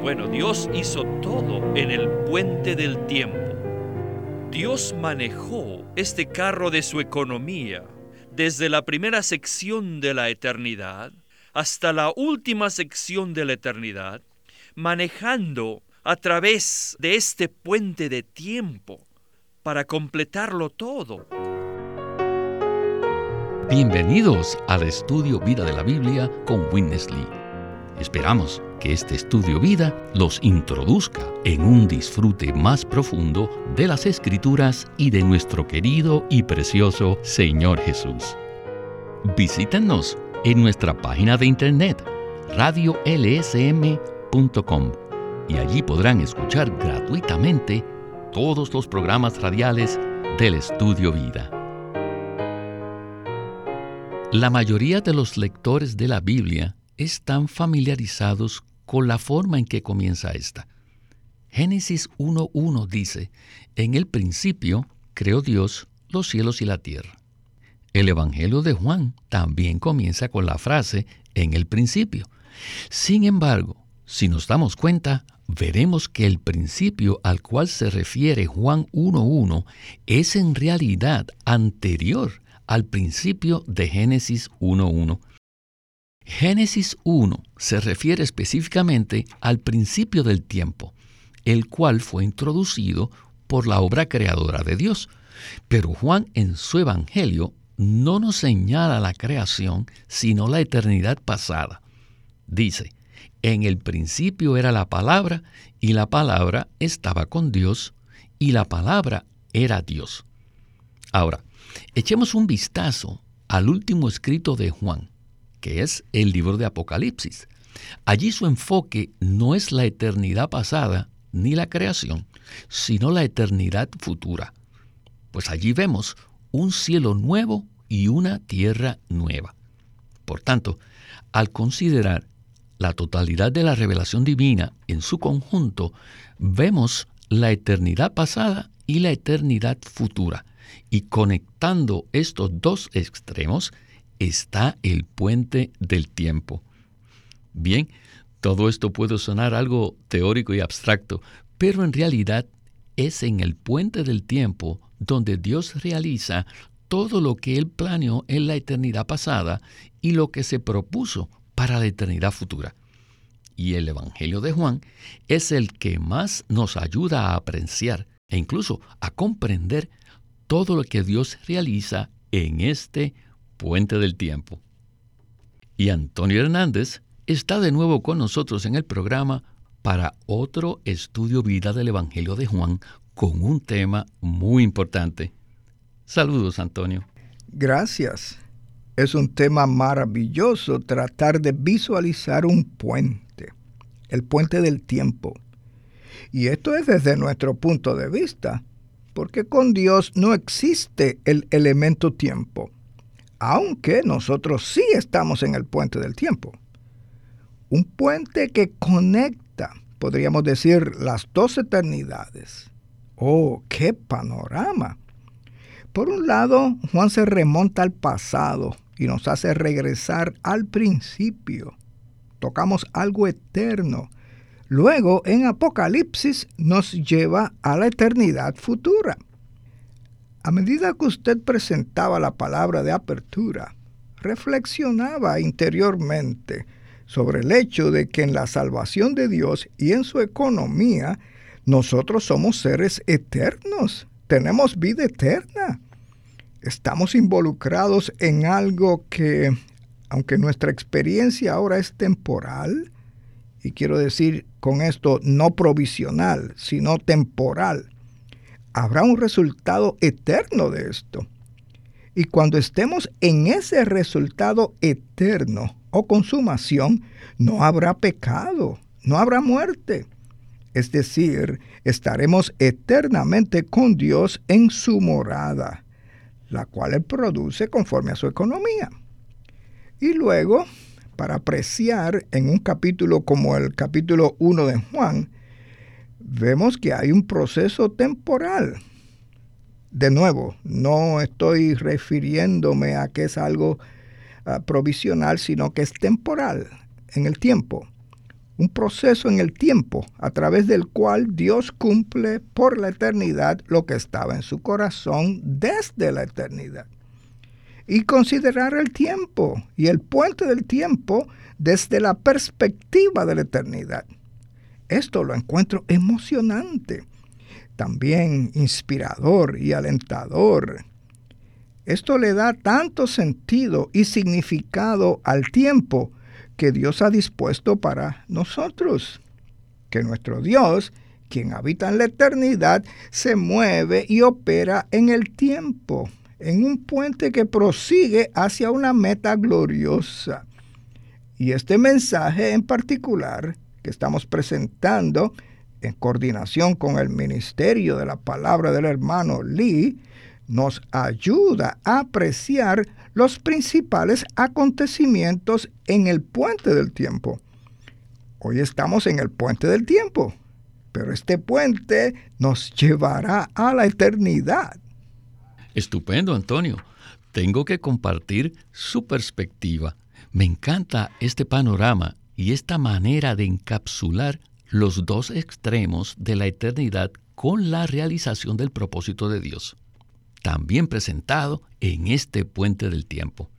Bueno, Dios hizo todo en el puente del tiempo. Dios manejó este carro de su economía desde la primera sección de la eternidad hasta la última sección de la eternidad, manejando a través de este puente de tiempo para completarlo todo. Bienvenidos al estudio Vida de la Biblia con Winnesley. Esperamos que este estudio vida los introduzca en un disfrute más profundo de las escrituras y de nuestro querido y precioso Señor Jesús. Visítenos en nuestra página de internet radiolsm.com y allí podrán escuchar gratuitamente todos los programas radiales del estudio vida. La mayoría de los lectores de la Biblia están familiarizados con la forma en que comienza esta. Génesis 1.1 dice, en el principio creó Dios los cielos y la tierra. El Evangelio de Juan también comienza con la frase en el principio. Sin embargo, si nos damos cuenta, veremos que el principio al cual se refiere Juan 1.1 es en realidad anterior al principio de Génesis 1.1 Génesis 1 se refiere específicamente al principio del tiempo, el cual fue introducido por la obra creadora de Dios. Pero Juan en su Evangelio no nos señala la creación, sino la eternidad pasada. Dice, en el principio era la palabra, y la palabra estaba con Dios, y la palabra era Dios. Ahora, echemos un vistazo al último escrito de Juan, que es el libro de Apocalipsis. Allí su enfoque no es la eternidad pasada ni la creación, sino la eternidad futura. Pues allí vemos un cielo nuevo y una tierra nueva. Por tanto, al considerar la totalidad de la revelación divina en su conjunto, vemos la eternidad pasada y la eternidad futura. Y conectando estos dos extremos, está el puente del tiempo. Bien, todo esto puede sonar algo teórico y abstracto, pero en realidad es en el puente del tiempo donde Dios realiza todo lo que Él planeó en la eternidad pasada y lo que se propuso para la eternidad futura. Y el Evangelio de Juan es el que más nos ayuda a apreciar e incluso a comprender todo lo que Dios realiza en este puente del tiempo. Y Antonio Hernández está de nuevo con nosotros en el programa para otro estudio vida del Evangelio de Juan con un tema muy importante. Saludos, Antonio. Gracias. Es un tema maravilloso tratar de visualizar un puente, el puente del tiempo. Y esto es desde nuestro punto de vista, porque con Dios no existe el elemento tiempo aunque nosotros sí estamos en el puente del tiempo. Un puente que conecta, podríamos decir, las dos eternidades. ¡Oh, qué panorama! Por un lado, Juan se remonta al pasado y nos hace regresar al principio. Tocamos algo eterno. Luego, en Apocalipsis, nos lleva a la eternidad futura. A medida que usted presentaba la palabra de apertura, reflexionaba interiormente sobre el hecho de que en la salvación de Dios y en su economía, nosotros somos seres eternos, tenemos vida eterna. Estamos involucrados en algo que, aunque nuestra experiencia ahora es temporal, y quiero decir con esto no provisional, sino temporal, habrá un resultado eterno de esto. Y cuando estemos en ese resultado eterno o consumación, no habrá pecado, no habrá muerte. Es decir, estaremos eternamente con Dios en su morada, la cual Él produce conforme a su economía. Y luego, para apreciar en un capítulo como el capítulo 1 de Juan, vemos que hay un proceso temporal. De nuevo, no estoy refiriéndome a que es algo ah, provisional, sino que es temporal, en el tiempo. un proceso en el tiempo a través del cual Dios cumple por la eternidad lo que estaba en su corazón desde la eternidad. Y considerar el tiempo y el puente del tiempo desde la perspectiva de la eternidad. Esto lo encuentro emocionante, también inspirador y alentador. Esto le da tanto sentido y significado al tiempo que Dios ha dispuesto para nosotros. Que nuestro Dios, quien habita en la eternidad, se mueve y opera en el tiempo, en un puente que prosigue hacia una meta gloriosa. Y este mensaje en particular que estamos presentando en coordinación con el ministerio de la palabra del hermano Lee, nos ayuda a apreciar los principales acontecimientos en el puente del tiempo. Hoy estamos en el puente del tiempo, pero este puente nos llevará a la eternidad. Estupendo, Antonio. Tengo que compartir su perspectiva. Me encanta este panorama y esta manera de encapsular los dos extremos de la eternidad con la realización del propósito de Dios también presentado en este puente del tiempo.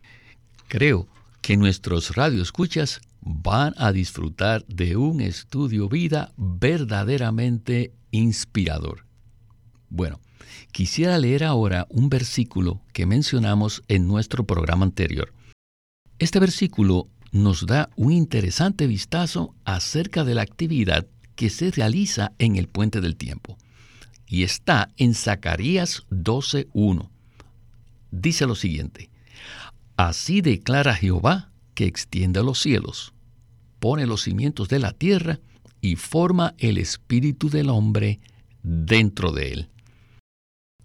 Creo que nuestros radioescuchas van a disfrutar de un estudio vida verdaderamente inspirador. Bueno, quisiera leer ahora un versículo que mencionamos en nuestro programa anterior. Este versículo nos da un interesante vistazo acerca de la actividad que se realiza en el puente del tiempo y está en Zacarías 12.1. Dice lo siguiente, Así declara Jehová que extiende los cielos, pone los cimientos de la tierra y forma el espíritu del hombre dentro de él.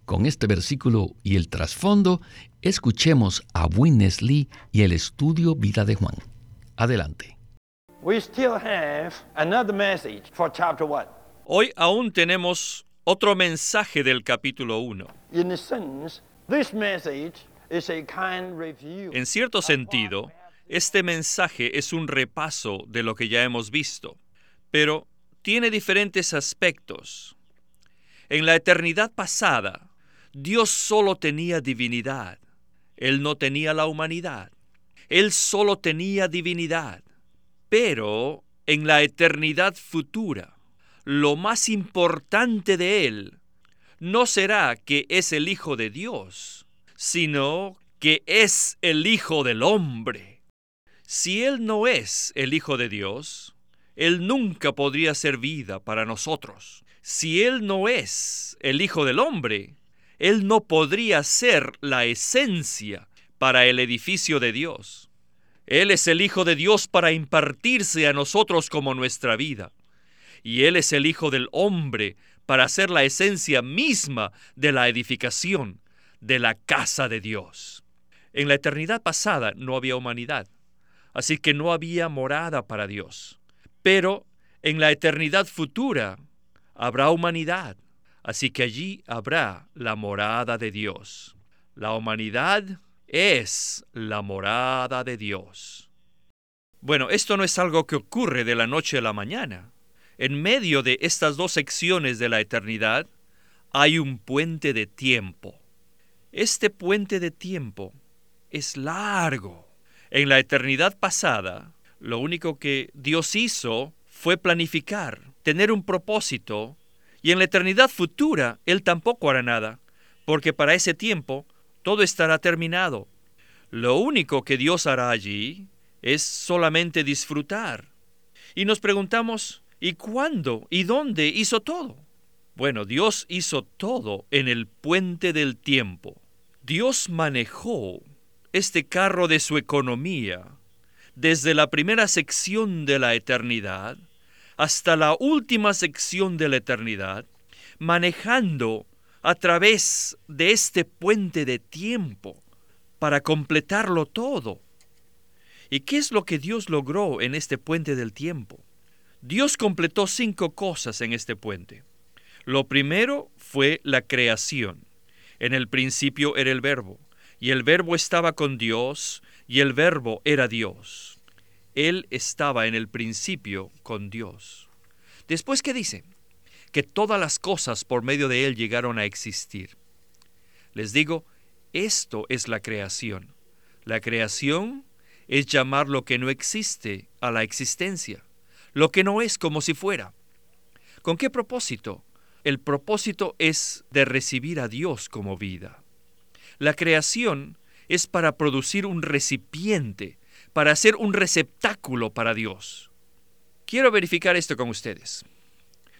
Con este versículo y el trasfondo, escuchemos a Witness Lee y el estudio Vida de Juan. Adelante. Hoy aún tenemos otro mensaje del capítulo 1. En cierto sentido, este mensaje es un repaso de lo que ya hemos visto, pero tiene diferentes aspectos. En la eternidad pasada, Dios solo tenía divinidad. Él no tenía la humanidad. Él solo tenía divinidad. Pero en la eternidad futura, lo más importante de él no será que es el Hijo de Dios, sino que es el Hijo del hombre. Si Él no es el Hijo de Dios, Él nunca podría ser vida para nosotros. Si Él no es el Hijo del hombre, Él no podría ser la esencia para el edificio de Dios. Él es el Hijo de Dios para impartirse a nosotros como nuestra vida y Él es el Hijo del hombre para ser la esencia misma de la edificación de la casa de Dios. En la eternidad pasada no había humanidad, así que no había morada para Dios. Pero en la eternidad futura habrá humanidad, así que allí habrá la morada de Dios. La humanidad es la morada de Dios. Bueno, esto no es algo que ocurre de la noche a la mañana. En medio de estas dos secciones de la eternidad hay un puente de tiempo. Este puente de tiempo es largo. En la eternidad pasada, lo único que Dios hizo fue planificar, tener un propósito, y en la eternidad futura Él tampoco hará nada, porque para ese tiempo todo estará terminado. Lo único que Dios hará allí es solamente disfrutar. Y nos preguntamos, ¿Y cuándo y dónde hizo todo? Bueno, Dios hizo todo en el puente del tiempo. Dios manejó este carro de su economía desde la primera sección de la eternidad hasta la última sección de la eternidad, manejando a través de este puente de tiempo para completarlo todo. ¿Y qué es lo que Dios logró en este puente del tiempo? Dios completó cinco cosas en este puente. Lo primero fue la creación. En el principio era el verbo, y el verbo estaba con Dios, y el verbo era Dios. Él estaba en el principio con Dios. Después, ¿qué dice? Que todas las cosas por medio de Él llegaron a existir. Les digo, esto es la creación. La creación es llamar lo que no existe a la existencia, lo que no es como si fuera. ¿Con qué propósito? El propósito es de recibir a Dios como vida. La creación es para producir un recipiente, para ser un receptáculo para Dios. Quiero verificar esto con ustedes.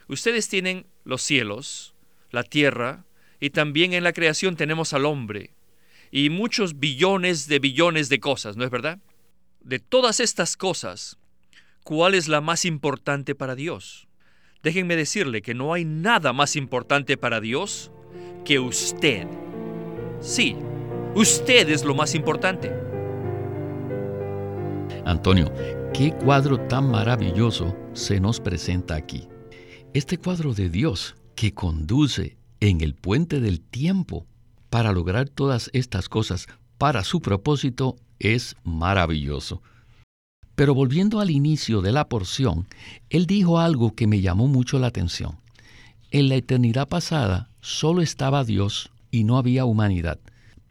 Ustedes tienen los cielos, la tierra, y también en la creación tenemos al hombre, y muchos billones de billones de cosas, ¿no es verdad? De todas estas cosas, ¿cuál es la más importante para Dios? Déjenme decirle que no hay nada más importante para Dios que usted. Sí, usted es lo más importante. Antonio, qué cuadro tan maravilloso se nos presenta aquí. Este cuadro de Dios que conduce en el puente del tiempo para lograr todas estas cosas para su propósito es maravilloso. Pero volviendo al inicio de la porción, él dijo algo que me llamó mucho la atención. En la eternidad pasada solo estaba Dios y no había humanidad,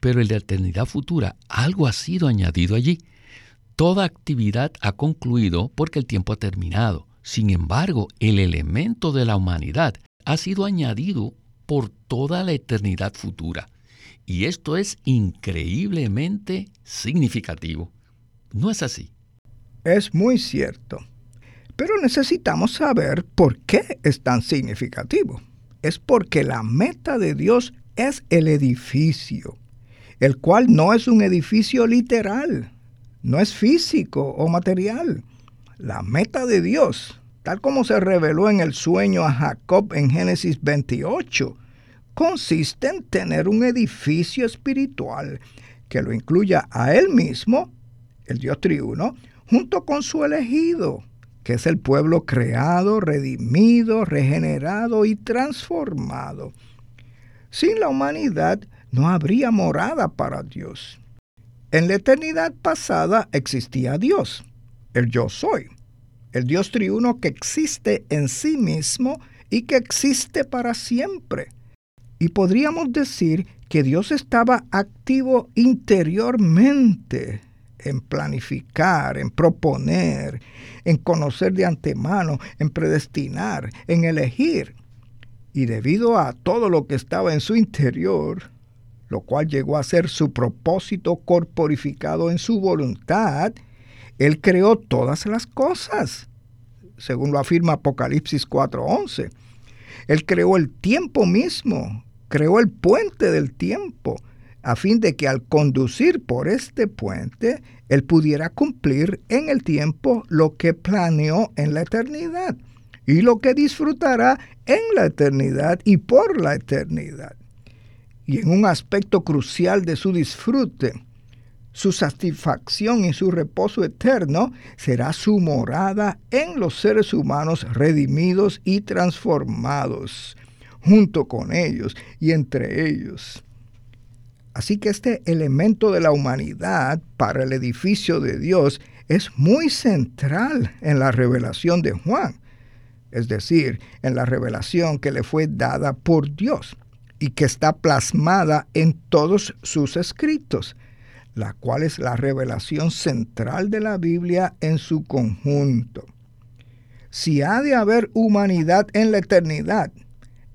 pero en la eternidad futura algo ha sido añadido allí. Toda actividad ha concluido porque el tiempo ha terminado. Sin embargo, el elemento de la humanidad ha sido añadido por toda la eternidad futura. Y esto es increíblemente significativo. ¿No es así? Es muy cierto. Pero necesitamos saber por qué es tan significativo. Es porque la meta de Dios es el edificio, el cual no es un edificio literal, no es físico o material. La meta de Dios, tal como se reveló en el sueño a Jacob en Génesis 28, consiste en tener un edificio espiritual que lo incluya a Él mismo, el Dios triuno, junto con su elegido, que es el pueblo creado, redimido, regenerado y transformado. Sin la humanidad no habría morada para Dios. En la eternidad pasada existía Dios, el yo soy, el Dios triuno que existe en sí mismo y que existe para siempre. Y podríamos decir que Dios estaba activo interiormente en planificar, en proponer, en conocer de antemano, en predestinar, en elegir. Y debido a todo lo que estaba en su interior, lo cual llegó a ser su propósito corporificado en su voluntad, Él creó todas las cosas, según lo afirma Apocalipsis 4:11. Él creó el tiempo mismo, creó el puente del tiempo, a fin de que al conducir por este puente, Él pudiera cumplir en el tiempo lo que planeó en la eternidad y lo que disfrutará en la eternidad y por la eternidad. Y en un aspecto crucial de su disfrute, su satisfacción y su reposo eterno será su morada en los seres humanos redimidos y transformados, junto con ellos y entre ellos. Así que este elemento de la humanidad para el edificio de Dios es muy central en la revelación de Juan, es decir, en la revelación que le fue dada por Dios y que está plasmada en todos sus escritos, la cual es la revelación central de la Biblia en su conjunto. Si ha de haber humanidad en la eternidad,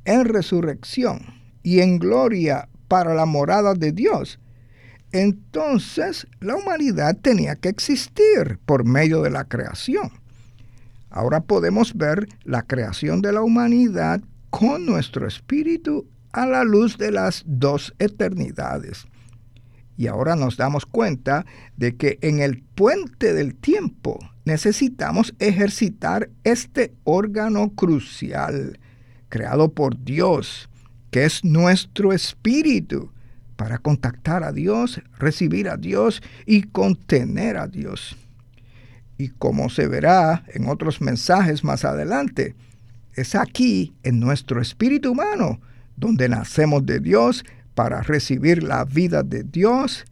en resurrección y en gloria para la morada de Dios. Entonces la humanidad tenía que existir por medio de la creación. Ahora podemos ver la creación de la humanidad con nuestro espíritu a la luz de las dos eternidades. Y ahora nos damos cuenta de que en el puente del tiempo necesitamos ejercitar este órgano crucial creado por Dios que es nuestro espíritu, para contactar a Dios, recibir a Dios y contener a Dios. Y como se verá en otros mensajes más adelante, es aquí, en nuestro espíritu humano, donde nacemos de Dios para recibir la vida de Dios,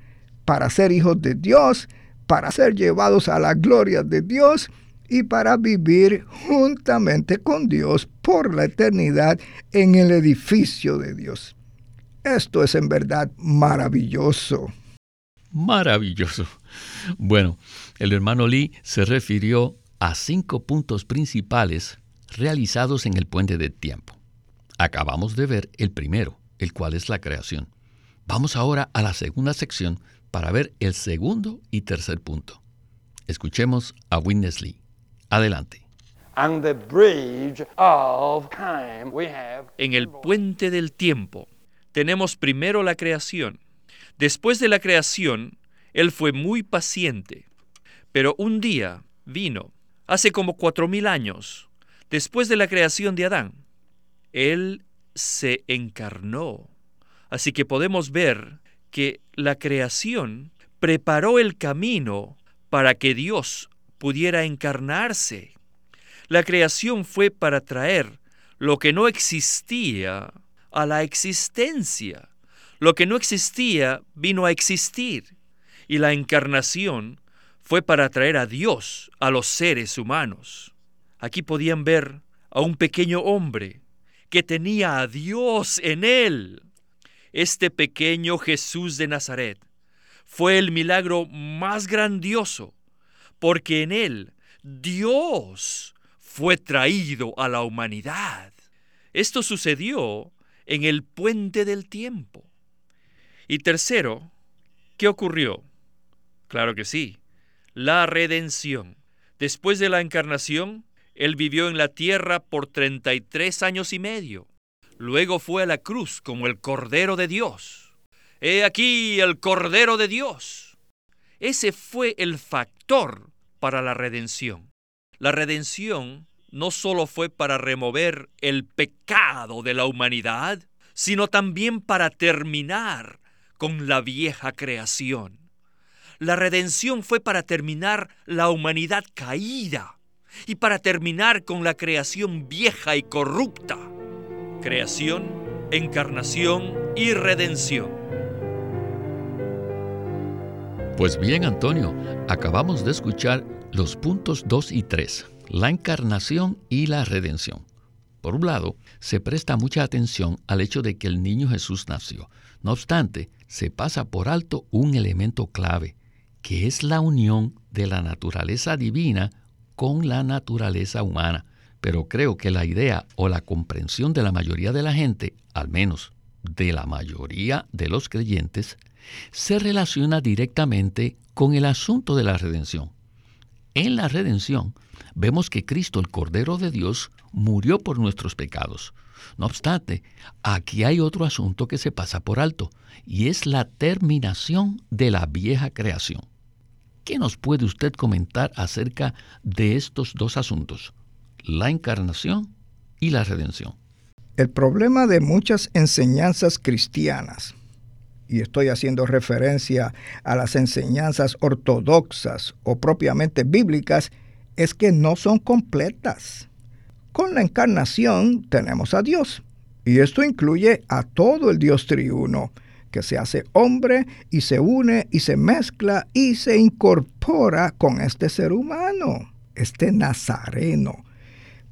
para ser hijos de Dios, para ser llevados a la gloria de Dios y para vivir juntamente con Dios por la eternidad en el edificio de Dios. Esto es en verdad maravilloso. Maravilloso. Bueno, el hermano Lee se refirió a cinco puntos principales realizados en el puente de tiempo. Acabamos de ver el primero, el cual es la creación. Vamos ahora a la segunda sección para ver el segundo y tercer punto. Escuchemos a Witness Lee. Adelante. En el puente del tiempo tenemos primero la creación. Después de la creación, Él fue muy paciente. Pero un día vino, hace como cuatro mil años, después de la creación de Adán. Él se encarnó. Así que podemos ver que la creación preparó el camino para que Dios pudiera encarnarse. La creación fue para traer lo que no existía a la existencia. Lo que no existía vino a existir. Y la encarnación fue para traer a Dios a los seres humanos. Aquí podían ver a un pequeño hombre que tenía a Dios en él. Este pequeño Jesús de Nazaret fue el milagro más grandioso porque en él Dios fue traído a la humanidad. Esto sucedió en el puente del tiempo. Y tercero, ¿qué ocurrió? Claro que sí, la redención. Después de la encarnación, Él vivió en la tierra por 33 años y medio. Luego fue a la cruz como el Cordero de Dios. He aquí el Cordero de Dios. Ese fue el factor para la redención. La redención no solo fue para remover el pecado de la humanidad, sino también para terminar con la vieja creación. La redención fue para terminar la humanidad caída y para terminar con la creación vieja y corrupta. Creación, encarnación y redención. Pues bien, Antonio, acabamos de escuchar los puntos 2 y 3, la encarnación y la redención. Por un lado, se presta mucha atención al hecho de que el niño Jesús nació. No obstante, se pasa por alto un elemento clave, que es la unión de la naturaleza divina con la naturaleza humana. Pero creo que la idea o la comprensión de la mayoría de la gente, al menos de la mayoría de los creyentes, se relaciona directamente con el asunto de la redención. En la redención vemos que Cristo, el Cordero de Dios, murió por nuestros pecados. No obstante, aquí hay otro asunto que se pasa por alto, y es la terminación de la vieja creación. ¿Qué nos puede usted comentar acerca de estos dos asuntos, la encarnación y la redención? El problema de muchas enseñanzas cristianas y estoy haciendo referencia a las enseñanzas ortodoxas o propiamente bíblicas, es que no son completas. Con la encarnación tenemos a Dios, y esto incluye a todo el Dios triuno, que se hace hombre y se une y se mezcla y se incorpora con este ser humano, este nazareno,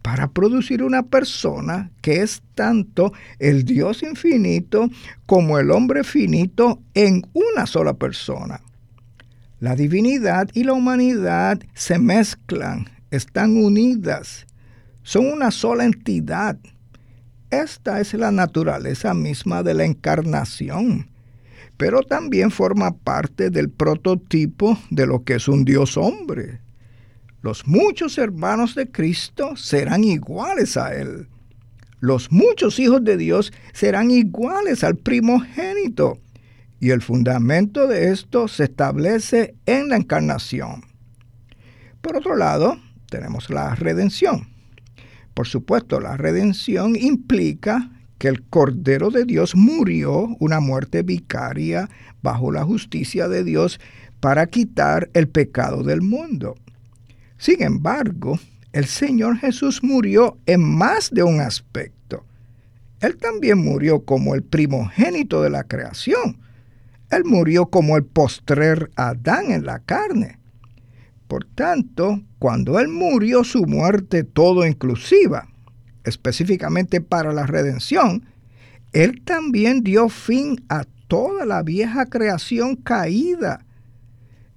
para producir una persona que es tanto el Dios infinito como el hombre finito en una sola persona. La divinidad y la humanidad se mezclan, están unidas, son una sola entidad. Esta es la naturaleza misma de la encarnación, pero también forma parte del prototipo de lo que es un Dios hombre, los muchos hermanos de Cristo serán iguales a Él. Los muchos hijos de Dios serán iguales al primogénito. Y el fundamento de esto se establece en la encarnación. Por otro lado, tenemos la redención. Por supuesto, la redención implica que el Cordero de Dios murió una muerte vicaria bajo la justicia de Dios para quitar el pecado del mundo. Sin embargo, el Señor Jesús murió en más de un aspecto. Él también murió como el primogénito de la creación. Él murió como el postrer Adán en la carne. Por tanto, cuando Él murió su muerte todo inclusiva, específicamente para la redención, Él también dio fin a toda la vieja creación caída.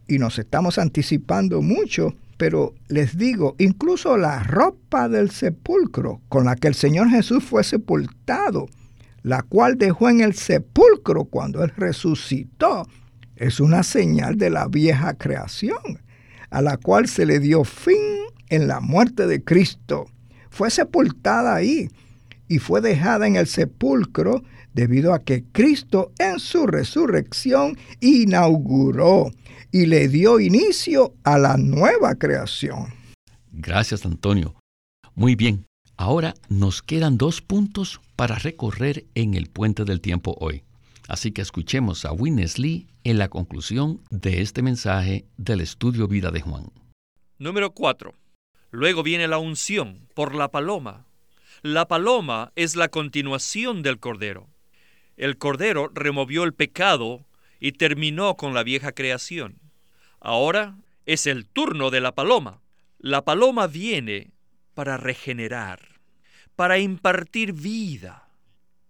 Y nos estamos anticipando mucho, pero les digo, incluso la ropa del sepulcro con la que el Señor Jesús fue sepultado, la cual dejó en el sepulcro cuando Él resucitó, es una señal de la vieja creación, a la cual se le dio fin en la muerte de Cristo. Fue sepultada ahí y fue dejada en el sepulcro debido a que Cristo en su resurrección inauguró y le dio inicio a la nueva creación. Gracias, Antonio. Muy bien, ahora nos quedan dos puntos para recorrer en el puente del tiempo hoy. Así que escuchemos a Witness Lee en la conclusión de este mensaje del estudio Vida de Juan. Número 4. Luego viene la unción por la paloma. La paloma es la continuación del cordero. El cordero removió el pecado y terminó con la vieja creación. Ahora es el turno de la paloma. La paloma viene para regenerar, para impartir vida,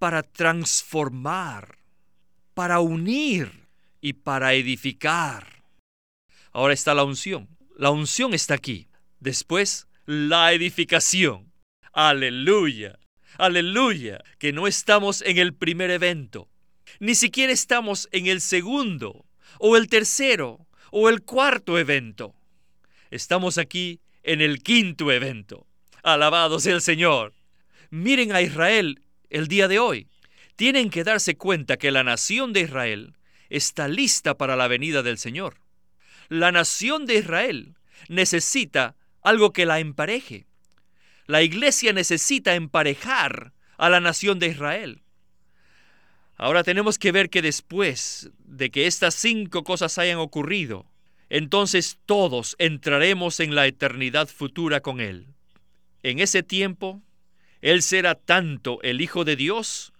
para transformar, para unir y para edificar. Ahora está la unción. La unción está aquí. Después, la edificación. Aleluya. Aleluya. Que no estamos en el primer evento. Ni siquiera estamos en el segundo o el tercero o el cuarto evento. Estamos aquí en el quinto evento. Alabado sea el Señor. Miren a Israel el día de hoy tienen que darse cuenta que la nación de Israel está lista para la venida del Señor. La nación de Israel necesita algo que la empareje. La iglesia necesita emparejar a la nación de Israel. Ahora tenemos que ver que después de que estas cinco cosas hayan ocurrido, entonces todos entraremos en la eternidad futura con Él. En ese tiempo, Él será tanto el Hijo de Dios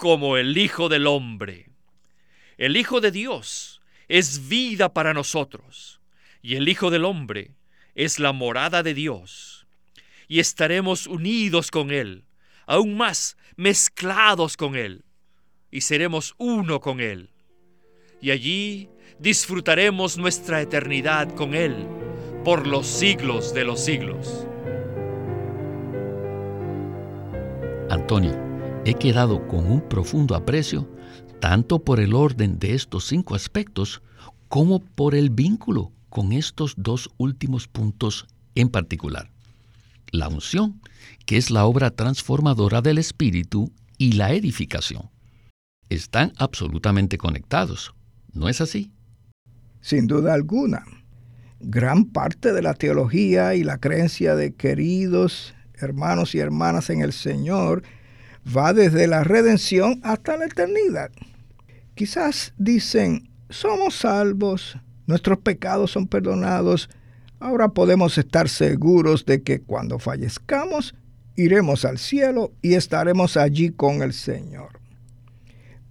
como el Hijo del Hombre. El Hijo de Dios es vida para nosotros y el Hijo del Hombre es la morada de Dios. Y estaremos unidos con Él, aún más mezclados con Él, y seremos uno con Él. Y allí disfrutaremos nuestra eternidad con Él por los siglos de los siglos. Antonio he quedado con un profundo aprecio tanto por el orden de estos cinco aspectos como por el vínculo con estos dos últimos puntos en particular. La unción, que es la obra transformadora del Espíritu, y la edificación. Están absolutamente conectados, ¿no es así? Sin duda alguna. Gran parte de la teología y la creencia de queridos hermanos y hermanas en el Señor va desde la redención hasta la eternidad. Quizás dicen, somos salvos, nuestros pecados son perdonados, ahora podemos estar seguros de que cuando fallezcamos, iremos al cielo y estaremos allí con el Señor.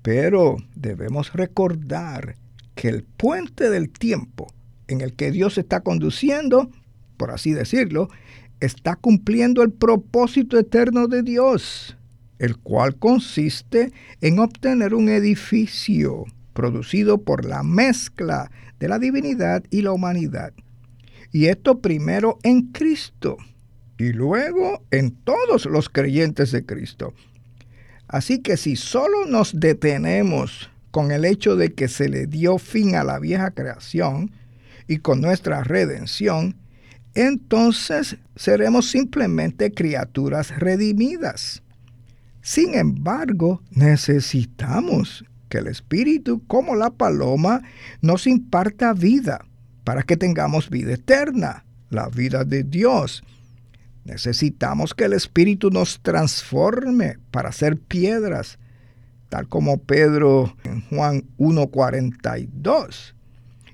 Pero debemos recordar que el puente del tiempo en el que Dios está conduciendo, por así decirlo, está cumpliendo el propósito eterno de Dios el cual consiste en obtener un edificio producido por la mezcla de la divinidad y la humanidad. Y esto primero en Cristo y luego en todos los creyentes de Cristo. Así que si solo nos detenemos con el hecho de que se le dio fin a la vieja creación y con nuestra redención, entonces seremos simplemente criaturas redimidas. Sin embargo, necesitamos que el Espíritu, como la paloma, nos imparta vida para que tengamos vida eterna, la vida de Dios. Necesitamos que el Espíritu nos transforme para ser piedras, tal como Pedro en Juan 1.42.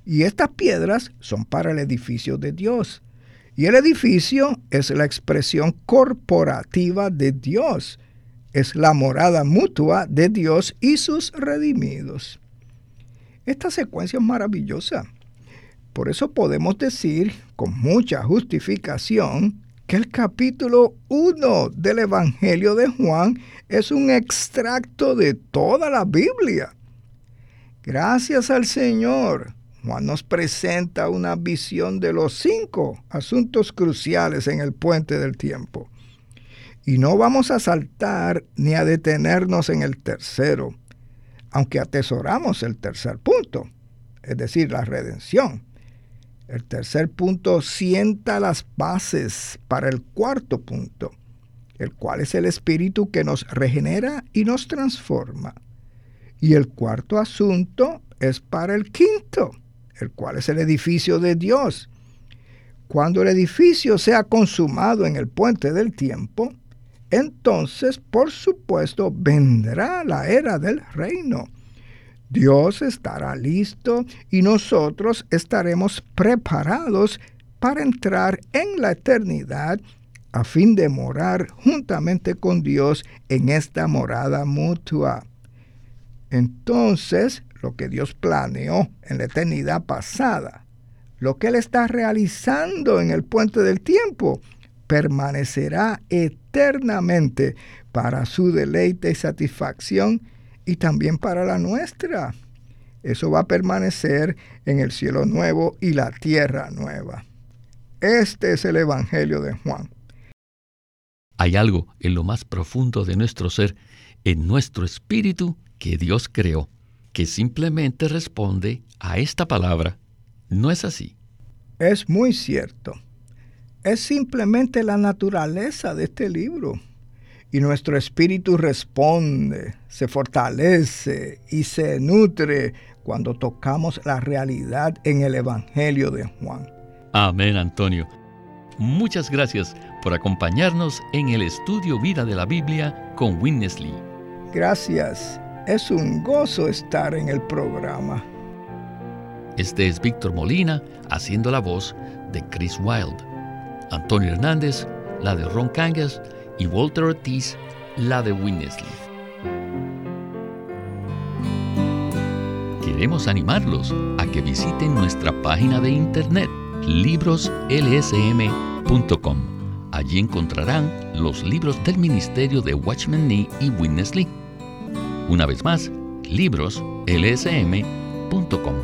Y estas piedras son para el edificio de Dios. Y el edificio es la expresión corporativa de Dios es la morada mutua de Dios y sus redimidos. Esta secuencia es maravillosa. Por eso podemos decir con mucha justificación que el capítulo 1 del Evangelio de Juan es un extracto de toda la Biblia. Gracias al Señor, Juan nos presenta una visión de los cinco asuntos cruciales en el puente del tiempo. Y no vamos a saltar ni a detenernos en el tercero, aunque atesoramos el tercer punto, es decir, la redención. El tercer punto sienta las bases para el cuarto punto, el cual es el espíritu que nos regenera y nos transforma. Y el cuarto asunto es para el quinto, el cual es el edificio de Dios. Cuando el edificio sea consumado en el puente del tiempo, entonces, por supuesto, vendrá la era del reino Dios estará listo y nosotros estaremos preparados para entrar en la eternidad a fin de morar juntamente con Dios en esta morada mutua. Entonces, lo que Dios planeó en la eternidad pasada, lo que Él está realizando en el puente del tiempo, permanecerá eternamente para su deleite y satisfacción y también para la nuestra. Eso va a permanecer en el cielo nuevo y la tierra nueva. Este es el Evangelio de Juan. Hay algo en lo más profundo de nuestro ser, en nuestro espíritu, que Dios creó, que simplemente responde a esta palabra. ¿No es así? Es muy cierto. Es simplemente la naturaleza de este libro y nuestro espíritu responde, se fortalece y se nutre cuando tocamos la realidad en el Evangelio de Juan. Amén, Antonio. Muchas gracias por acompañarnos en el estudio Vida de la Biblia con Winnesley. Gracias. Es un gozo estar en el programa. Este es Víctor Molina haciendo la voz de Chris Wilde. Antonio Hernández, la de Ron Cangas y Walter Ortiz la de Winnesley. Queremos animarlos a que visiten nuestra página de internet libroslsm.com. Allí encontrarán los libros del Ministerio de Watchman Nee y Winnesley. Una vez más, libroslsm.com.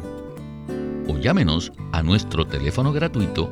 O llámenos a nuestro teléfono gratuito